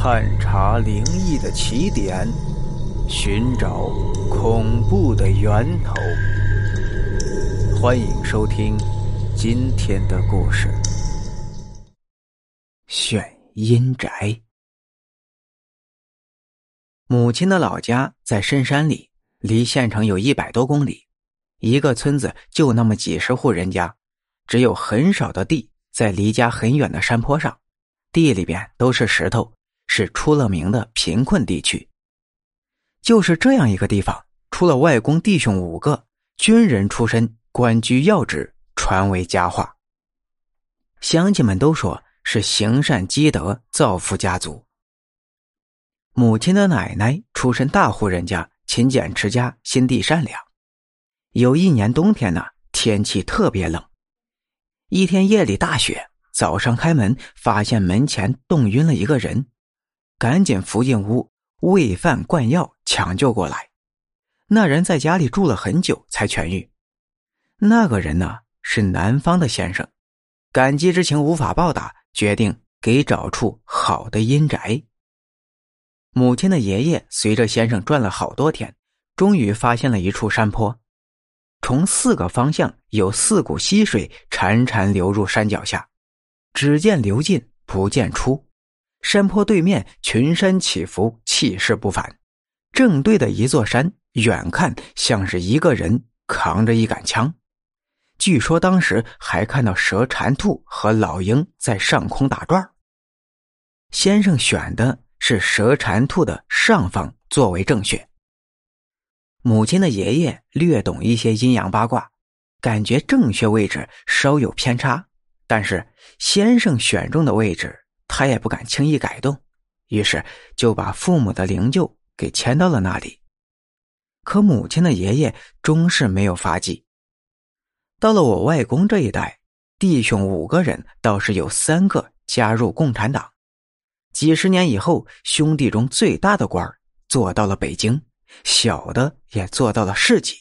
探查灵异的起点，寻找恐怖的源头。欢迎收听今天的故事：选阴宅。母亲的老家在深山里，离县城有一百多公里。一个村子就那么几十户人家，只有很少的地在离家很远的山坡上，地里边都是石头。是出了名的贫困地区。就是这样一个地方，出了外公弟兄五个军人出身，官居要职，传为佳话。乡亲们都说是行善积德、造福家族。母亲的奶奶出身大户人家，勤俭持家，心地善良。有一年冬天呢，天气特别冷，一天夜里大雪，早上开门发现门前冻晕了一个人。赶紧扶进屋，喂饭灌药，抢救过来。那人在家里住了很久才痊愈。那个人呢是南方的先生，感激之情无法报答，决定给找处好的阴宅。母亲的爷爷随着先生转了好多天，终于发现了一处山坡，从四个方向有四股溪水潺潺流入山脚下，只见流进不见出。山坡对面群山起伏，气势不凡。正对的一座山，远看像是一个人扛着一杆枪。据说当时还看到蛇缠兔和老鹰在上空打转先生选的是蛇缠兔的上方作为正穴。母亲的爷爷略懂一些阴阳八卦，感觉正穴位置稍有偏差，但是先生选中的位置。他也不敢轻易改动，于是就把父母的灵柩给迁到了那里。可母亲的爷爷终是没有发迹。到了我外公这一代，弟兄五个人倒是有三个加入共产党。几十年以后，兄弟中最大的官做到了北京，小的也做到了市级。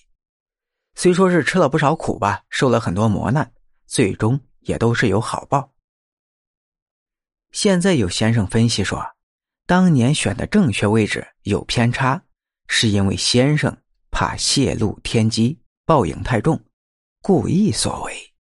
虽说是吃了不少苦吧，受了很多磨难，最终也都是有好报。现在有先生分析说，当年选的正确位置有偏差，是因为先生怕泄露天机，报应太重，故意所为。